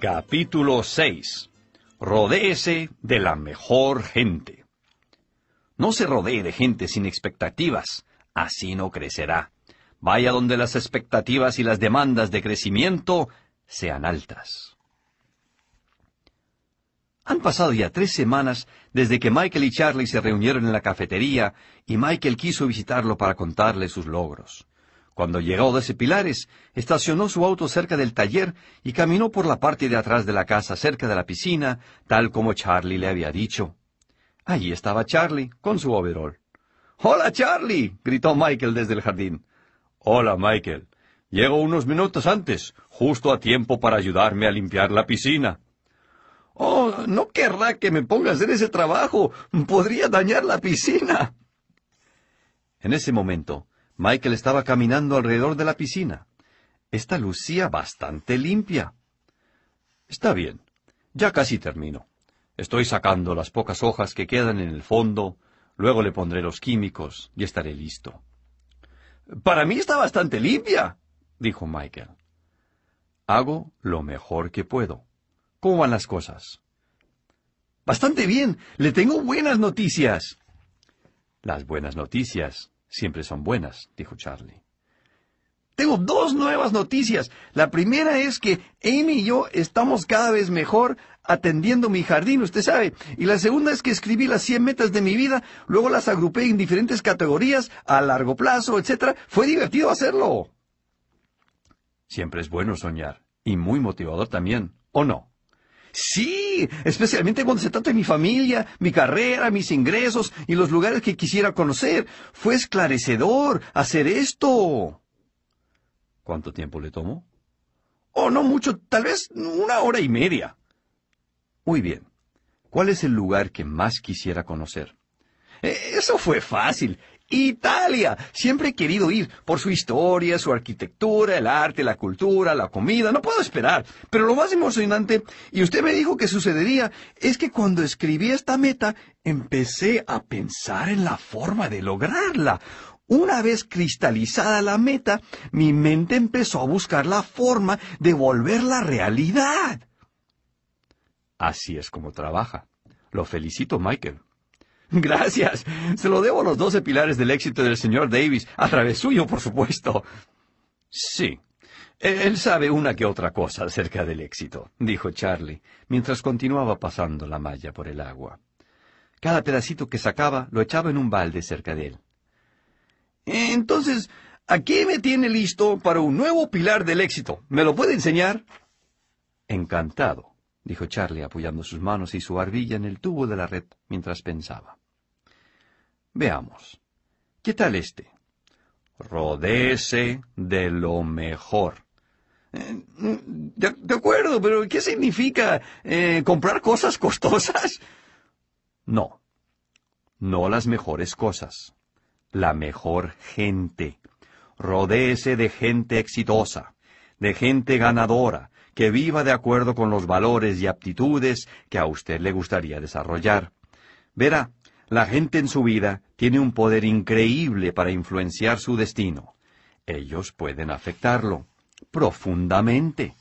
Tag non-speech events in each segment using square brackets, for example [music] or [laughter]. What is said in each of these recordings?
Capítulo 6. Rodéese de la mejor gente. No se rodee de gente sin expectativas, así no crecerá. Vaya donde las expectativas y las demandas de crecimiento sean altas. Han pasado ya tres semanas desde que Michael y Charlie se reunieron en la cafetería y Michael quiso visitarlo para contarle sus logros. Cuando llegó de Pilares, estacionó su auto cerca del taller y caminó por la parte de atrás de la casa cerca de la piscina, tal como Charlie le había dicho. Allí estaba Charlie, con su overol. Hola, Charlie, gritó Michael desde el jardín. Hola, Michael. Llego unos minutos antes, justo a tiempo para ayudarme a limpiar la piscina. Oh, no querrá que me ponga a hacer ese trabajo. Podría dañar la piscina. En ese momento, Michael estaba caminando alrededor de la piscina. Esta lucía bastante limpia. Está bien. Ya casi termino. Estoy sacando las pocas hojas que quedan en el fondo, luego le pondré los químicos y estaré listo. Para mí está bastante limpia, dijo Michael. Hago lo mejor que puedo. ¿Cómo van las cosas? Bastante bien. Le tengo buenas noticias. Las buenas noticias siempre son buenas, dijo Charlie. Tengo dos nuevas noticias. La primera es que Amy y yo estamos cada vez mejor atendiendo mi jardín, usted sabe. Y la segunda es que escribí las 100 metas de mi vida, luego las agrupé en diferentes categorías, a largo plazo, etc. Fue divertido hacerlo. Siempre es bueno soñar, y muy motivador también, ¿o no? Sí, especialmente cuando se trata de mi familia, mi carrera, mis ingresos y los lugares que quisiera conocer. Fue esclarecedor hacer esto. ¿Cuánto tiempo le tomó? Oh, no mucho, tal vez una hora y media. Muy bien. ¿Cuál es el lugar que más quisiera conocer? Eh, eso fue fácil. Italia. Siempre he querido ir por su historia, su arquitectura, el arte, la cultura, la comida. No puedo esperar. Pero lo más emocionante, y usted me dijo que sucedería, es que cuando escribí esta meta, empecé a pensar en la forma de lograrla. Una vez cristalizada la meta, mi mente empezó a buscar la forma de volverla realidad. Así es como trabaja. Lo felicito, Michael. [laughs] Gracias. Se lo debo a los doce pilares del éxito del señor Davis, a través suyo, por supuesto. Sí. Él sabe una que otra cosa acerca del éxito, dijo Charlie, mientras continuaba pasando la malla por el agua. Cada pedacito que sacaba lo echaba en un balde cerca de él. Entonces, aquí me tiene listo para un nuevo pilar del éxito. ¿Me lo puede enseñar? Encantado, dijo Charlie apoyando sus manos y su barbilla en el tubo de la red mientras pensaba. Veamos. ¿Qué tal este? Rodece de lo mejor. Eh, de, acuerdo, pero ¿qué significa eh, comprar cosas costosas? No, no las mejores cosas. La mejor gente. Rodéese de gente exitosa, de gente ganadora, que viva de acuerdo con los valores y aptitudes que a usted le gustaría desarrollar. Verá, la gente en su vida tiene un poder increíble para influenciar su destino. Ellos pueden afectarlo profundamente.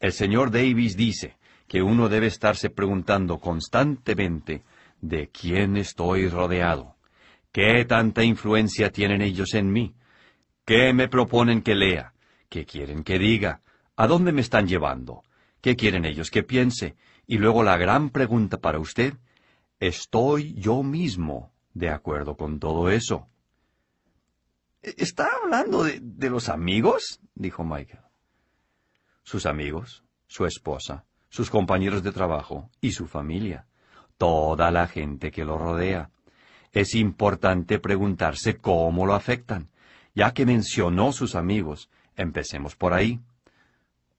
El señor Davis dice que uno debe estarse preguntando constantemente de quién estoy rodeado, qué tanta influencia tienen ellos en mí, qué me proponen que lea, qué quieren que diga, a dónde me están llevando, qué quieren ellos que piense, y luego la gran pregunta para usted, ¿Estoy yo mismo de acuerdo con todo eso? ¿E-, ¿Está hablando de, los amigos? dijo Michael. Sus amigos, su esposa, sus compañeros de trabajo y su familia, toda la gente que lo rodea. Es importante preguntarse cómo lo afectan. Ya que mencionó sus amigos, empecemos por ahí.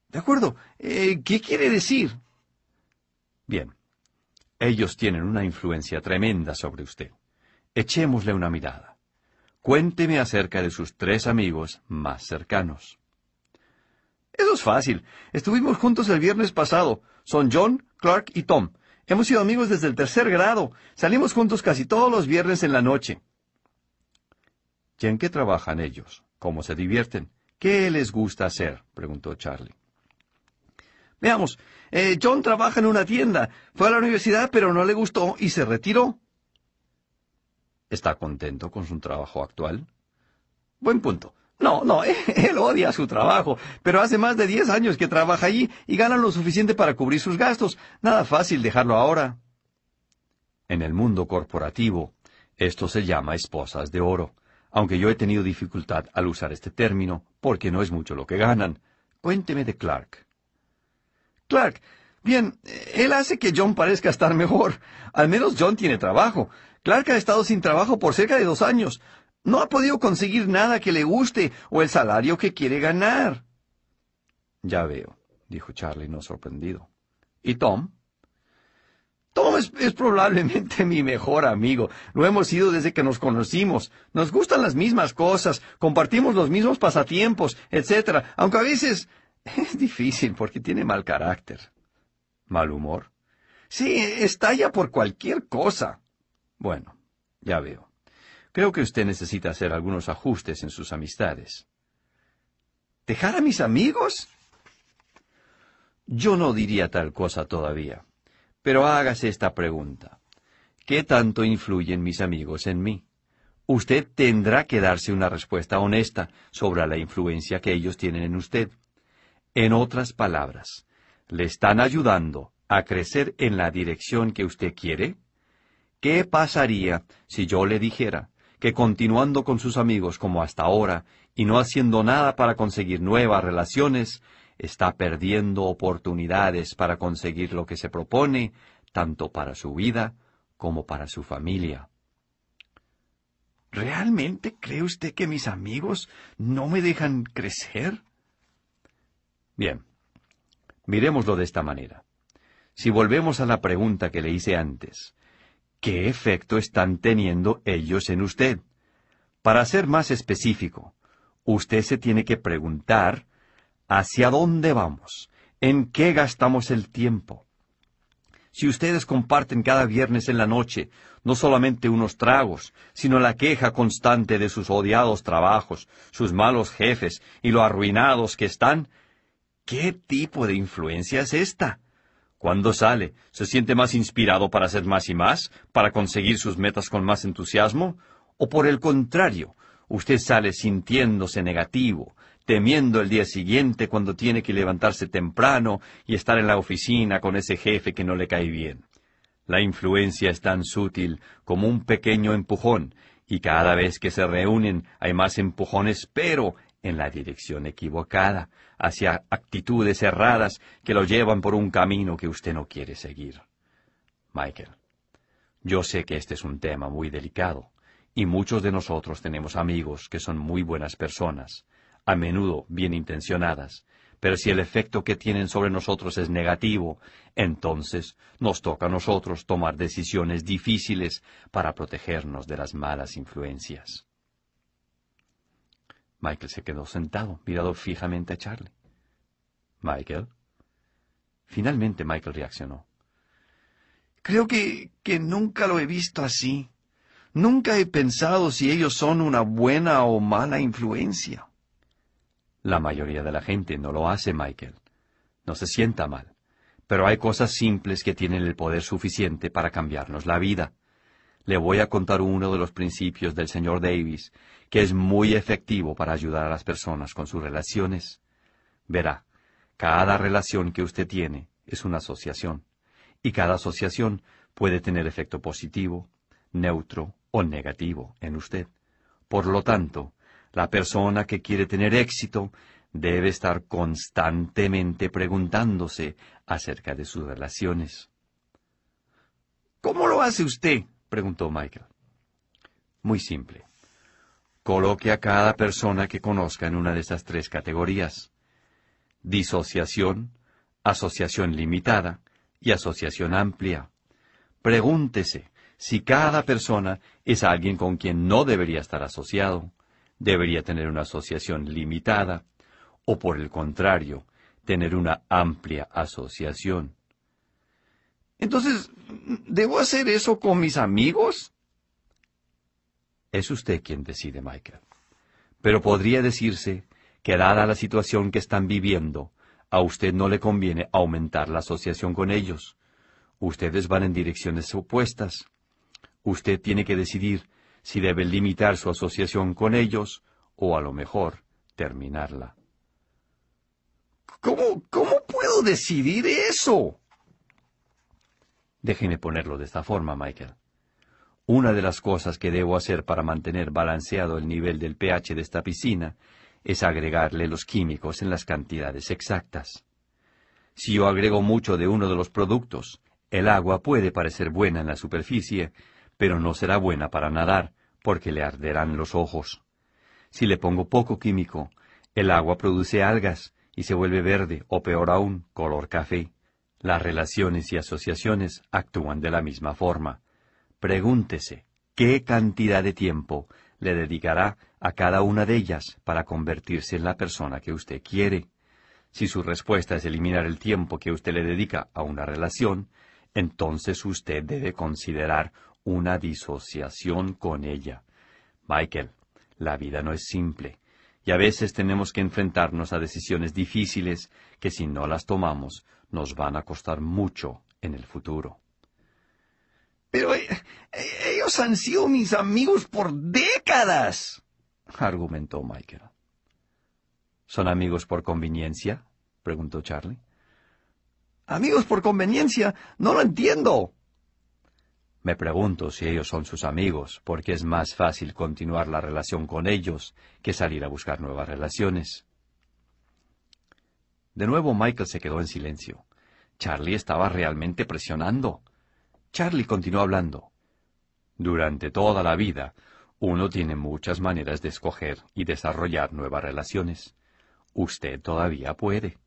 De acuerdo. Eh, ¿Qué quiere decir? Bien. Ellos tienen una influencia tremenda sobre usted. Echémosle una mirada. Cuénteme acerca de sus tres amigos más cercanos. Eso es fácil. Estuvimos juntos el viernes pasado. Son John, Clark y Tom. Hemos sido amigos desde el tercer grado. Salimos juntos casi todos los viernes en la noche. ¿Y en qué trabajan ellos? ¿Cómo se divierten? ¿Qué les gusta hacer? preguntó Charlie. Veamos, eh, John trabaja en una tienda, fue a la universidad pero no le gustó y se retiró. ¿Está contento con su trabajo actual? Buen punto. No, no, [laughs] él odia su trabajo, pero hace más de diez años que trabaja allí y gana lo suficiente para cubrir sus gastos. Nada fácil dejarlo ahora. En el mundo corporativo, esto se llama esposas de oro, aunque yo he tenido dificultad al usar este término, porque no es mucho lo que ganan. Cuénteme de Clark. Clark, bien, él hace que John parezca estar mejor. Al menos John tiene trabajo. Clark ha estado sin trabajo por cerca de dos años. No ha podido conseguir nada que le guste o el salario que quiere ganar. Ya veo, dijo Charlie, no sorprendido. ¿Y Tom? Tom es, probablemente mi mejor amigo. Lo hemos sido desde que nos conocimos. Nos gustan las mismas cosas, compartimos los mismos pasatiempos, etc. Aunque a veces [laughs] es difícil porque tiene mal carácter. ¿Mal humor? Sí, estalla por cualquier cosa. Bueno, ya veo. Creo que usted necesita hacer algunos ajustes en sus amistades. ¿Dejar a mis amigos? Yo no diría tal cosa todavía. Pero hágase esta pregunta. ¿Qué tanto influyen mis amigos en mí? Usted tendrá que darse una respuesta honesta sobre la influencia que ellos tienen en usted. En otras palabras, ¿le están ayudando a crecer en la dirección que usted quiere? ¿Qué pasaría si yo le dijera que continuando con sus amigos como hasta ahora y no haciendo nada para conseguir nuevas relaciones, está perdiendo oportunidades para conseguir lo que se propone, tanto para su vida como para su familia. ¿Realmente cree usted que mis amigos no me dejan crecer? Bien, miremoslo de esta manera. Si volvemos a la pregunta que le hice antes, ¿Qué efecto están teniendo ellos en usted? Para ser más específico, usted se tiene que preguntar hacia dónde vamos, en qué gastamos el tiempo. Si ustedes comparten cada viernes en la noche no solamente unos tragos, sino la queja constante de sus odiados trabajos, sus malos jefes y lo arruinados que están, ¿qué tipo de influencia es esta? Cuando sale, se siente más inspirado para hacer más y más, para conseguir sus metas con más entusiasmo, o por el contrario, usted sale sintiéndose negativo, temiendo el día siguiente cuando tiene que levantarse temprano y estar en la oficina con ese jefe que no le cae bien. La influencia es tan sutil como un pequeño empujón, y cada vez que se reúnen hay más empujones, pero en la dirección equivocada, hacia actitudes erradas que lo llevan por un camino que usted no quiere seguir. Michael, yo sé que este es un tema muy delicado, y muchos de nosotros tenemos amigos que son muy buenas personas, a menudo bien intencionadas, pero si el efecto que tienen sobre nosotros es negativo, entonces nos toca a nosotros tomar decisiones difíciles para protegernos de las malas influencias. Michael se quedó sentado, mirado fijamente a Charlie. Michael. Finalmente Michael reaccionó. Creo que, que nunca lo he visto así. Nunca he pensado si ellos son una buena o mala influencia. La mayoría de la gente no lo hace, Michael. No se sienta mal. Pero hay cosas simples que tienen el poder suficiente para cambiarnos la vida. Le voy a contar uno de los principios del señor Davis que es muy efectivo para ayudar a las personas con sus relaciones. Verá, cada relación que usted tiene es una asociación, y cada asociación puede tener efecto positivo, neutro o negativo en usted. Por lo tanto, la persona que quiere tener éxito debe estar constantemente preguntándose acerca de sus relaciones. ¿Cómo lo hace usted? Preguntó Michael. Muy simple. Coloque a cada persona que conozca en una de estas tres categorías. Disociación, asociación limitada y asociación amplia. Pregúntese si cada persona es alguien con quien no debería estar asociado, debería tener una asociación limitada, o por el contrario, tener una amplia asociación. Entonces, ¿debo hacer eso con mis amigos? Es usted quien decide, Michael. Pero podría decirse que dada la situación que están viviendo, A usted no le conviene aumentar la asociación con ellos. Ustedes van en direcciones opuestas. Usted tiene que decidir si debe limitar su asociación con ellos o a lo mejor terminarla. ¿Cómo, cómo puedo decidir eso? Déjeme ponerlo de esta forma, Michael. Una de las cosas que debo hacer para mantener balanceado el nivel del pH de esta piscina es agregarle los químicos en las cantidades exactas. Si yo agrego mucho de uno de los productos, el agua puede parecer buena en la superficie, pero no será buena para nadar, porque le arderán los ojos. Si le pongo poco químico, el agua produce algas y se vuelve verde o peor aún, color café. Las relaciones y asociaciones actúan de la misma forma. Pregúntese, ¿qué cantidad de tiempo le dedicará a cada una de ellas para convertirse en la persona que usted quiere? Si su respuesta es eliminar el tiempo que usted le dedica a una relación, entonces usted debe considerar una disociación con ella. Michael, la vida no es simple, y a veces tenemos que enfrentarnos a decisiones difíciles que si no las tomamos nos van a costar mucho en el futuro. Pero eh, eh, ellos han sido mis amigos por décadas, argumentó Michael. ¿Son amigos por conveniencia? preguntó Charlie. Amigos por conveniencia, no lo entiendo. Me pregunto si ellos son sus amigos, porque es más fácil continuar la relación con ellos que salir a buscar nuevas relaciones. De nuevo Michael se quedó en silencio. Charlie estaba realmente presionando. Charlie continuó hablando. Durante toda la vida, uno tiene muchas maneras de escoger y desarrollar nuevas relaciones. Usted todavía puede.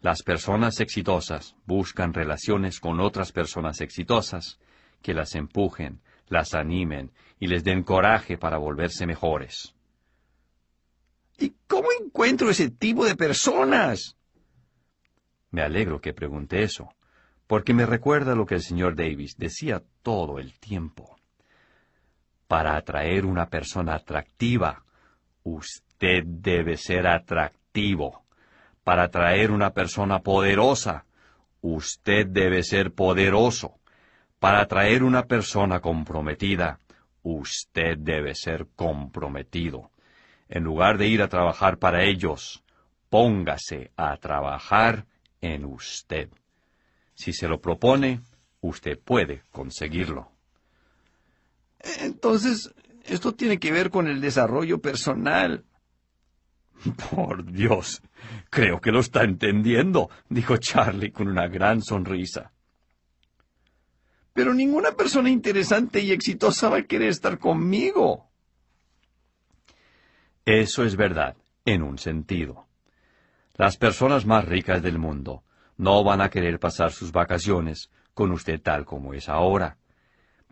Las personas exitosas buscan relaciones con otras personas exitosas que las empujen, las animen y les den coraje para volverse mejores. ¿Y cómo encuentro ese tipo de personas? Me alegro que pregunte eso, porque me recuerda lo que el señor Davis decía todo el tiempo. Para atraer una persona atractiva, usted debe ser atractivo. Para atraer una persona poderosa, usted debe ser poderoso. Para atraer una persona comprometida, usted debe ser comprometido. En lugar de ir a trabajar para ellos, póngase a trabajar en usted. Si se lo propone, usted puede conseguirlo. Entonces, esto tiene que ver con el desarrollo personal. Por Dios, creo que lo está entendiendo, dijo Charlie con una gran sonrisa. Pero ninguna persona interesante y exitosa va a querer estar conmigo. Eso es verdad, en un sentido. Las personas más ricas del mundo no van a querer pasar sus vacaciones con usted tal como es ahora,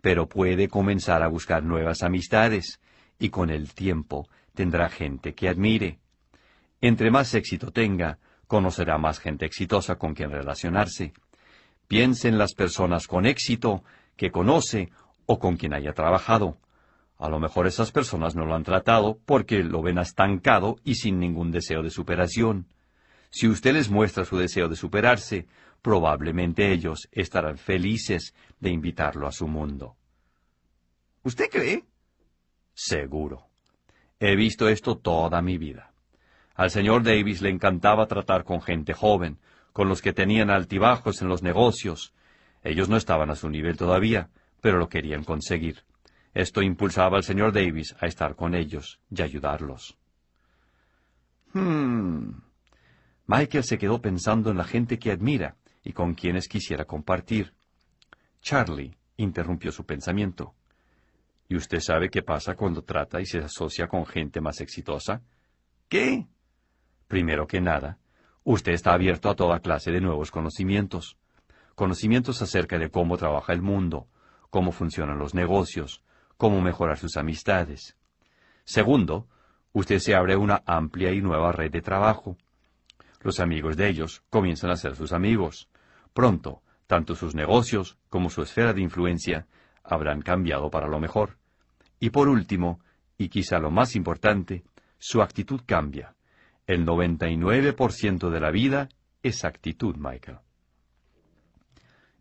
pero puede comenzar a buscar nuevas amistades y con el tiempo tendrá gente que admire. Entre más éxito tenga, conocerá más gente exitosa con quien relacionarse. Piense en las personas con éxito que conoce o con quien haya trabajado. A lo mejor esas personas no lo han tratado porque lo ven estancado y sin ningún deseo de superación. Si usted les muestra su deseo de superarse, probablemente ellos estarán felices de invitarlo a su mundo. ¿Usted cree? Seguro. He visto esto toda mi vida. Al señor Davis le encantaba tratar con gente joven, con los que tenían altibajos en los negocios. Ellos no estaban a su nivel todavía, pero lo querían conseguir. Esto impulsaba al señor Davis a estar con ellos y ayudarlos. Hmm. Michael se quedó pensando en la gente que admira y con quienes quisiera compartir. Charlie interrumpió su pensamiento. ¿Y usted sabe qué pasa cuando trata y se asocia con gente más exitosa? ¿Qué? Primero que nada, usted está abierto a toda clase de nuevos conocimientos. Conocimientos acerca de cómo trabaja el mundo, cómo funcionan los negocios, cómo mejorar sus amistades. Segundo, usted se abre una amplia y nueva red de trabajo. Los amigos de ellos comienzan a ser sus amigos. Pronto, tanto sus negocios como su esfera de influencia habrán cambiado para lo mejor. Y por último, y quizá lo más importante, su actitud cambia. El 99% de la vida es actitud, Michael.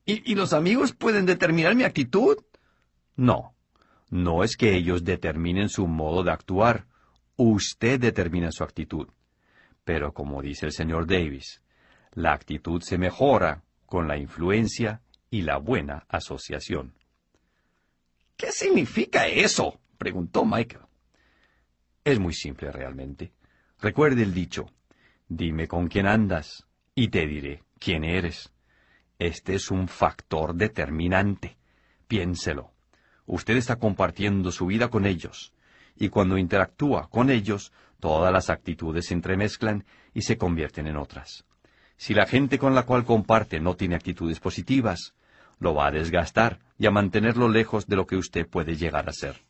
¿Y, los amigos pueden determinar mi actitud? No, no es que ellos determinen su modo de actuar. Usted determina su actitud. Pero como dice el señor Davis, la actitud se mejora con la influencia y la buena asociación. ¿Qué significa eso? preguntó Michael. Es muy simple realmente. Recuerde el dicho, dime con quién andas y te diré quién eres. Este es un factor determinante. Piénselo. Usted está compartiendo su vida con ellos, y cuando interactúa con ellos, todas las actitudes se entremezclan y se convierten en otras. Si la gente con la cual comparte no tiene actitudes positivas, lo va a desgastar y a mantenerlo lejos de lo que usted puede llegar a ser.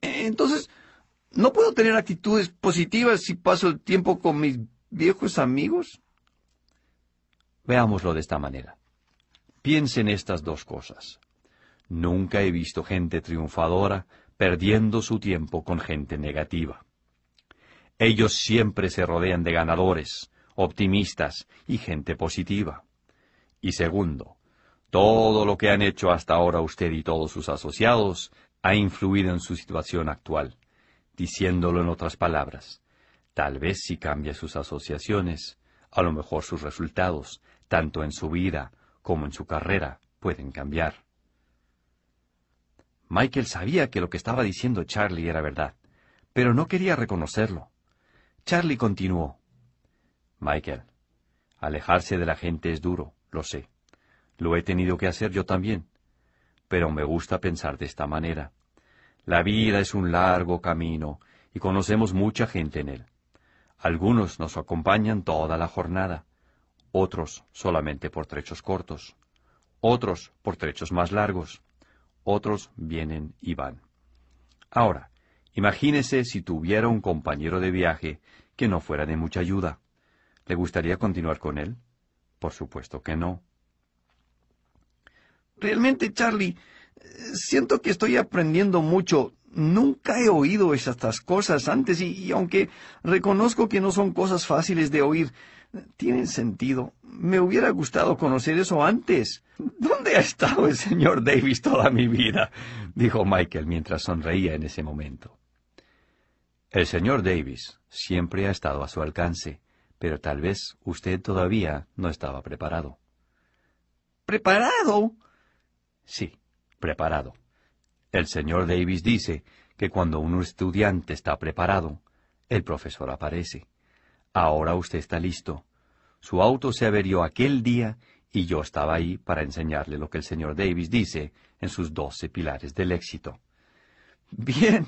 Entonces, ¿no puedo tener actitudes positivas si paso el tiempo con mis viejos amigos? Veámoslo de esta manera. Piense en estas dos cosas. Nunca he visto gente triunfadora perdiendo su tiempo con gente negativa. Ellos siempre se rodean de ganadores, optimistas y gente positiva. Y segundo, todo lo que han hecho hasta ahora usted y todos sus asociados ha influido en su situación actual. Diciéndolo en otras palabras, tal vez si cambia sus asociaciones, a lo mejor sus resultados, tanto en su vida como en su carrera, pueden cambiar. Michael sabía que lo que estaba diciendo Charlie era verdad, pero no quería reconocerlo. Charlie continuó. Michael, alejarse de la gente es duro, lo sé. Lo he tenido que hacer yo también. Pero me gusta pensar de esta manera. La vida es un largo camino y conocemos mucha gente en él. Algunos nos acompañan toda la jornada, otros solamente por trechos cortos, otros por trechos más largos, otros vienen y van. Ahora, imagínese si tuviera un compañero de viaje que no fuera de mucha ayuda. ¿Le gustaría continuar con él? Por supuesto que no. Realmente, Charlie, siento que estoy aprendiendo mucho. Nunca he oído estas cosas antes y, aunque reconozco que no son cosas fáciles de oír, tienen sentido. Me hubiera gustado conocer eso antes. ¿Dónde ha estado el señor Davis toda mi vida? dijo Michael mientras sonreía en ese momento. El señor Davis siempre ha estado a su alcance, pero tal vez usted todavía no estaba preparado. ¿Preparado? Sí, preparado. El señor Davis dice que cuando un estudiante está preparado, el profesor aparece. Ahora usted está listo. Su auto se averió aquel día y yo estaba ahí para enseñarle lo que el señor Davis dice en sus doce pilares del éxito. Bien,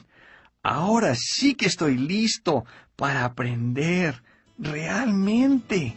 Ahora sí que estoy listo para aprender realmente.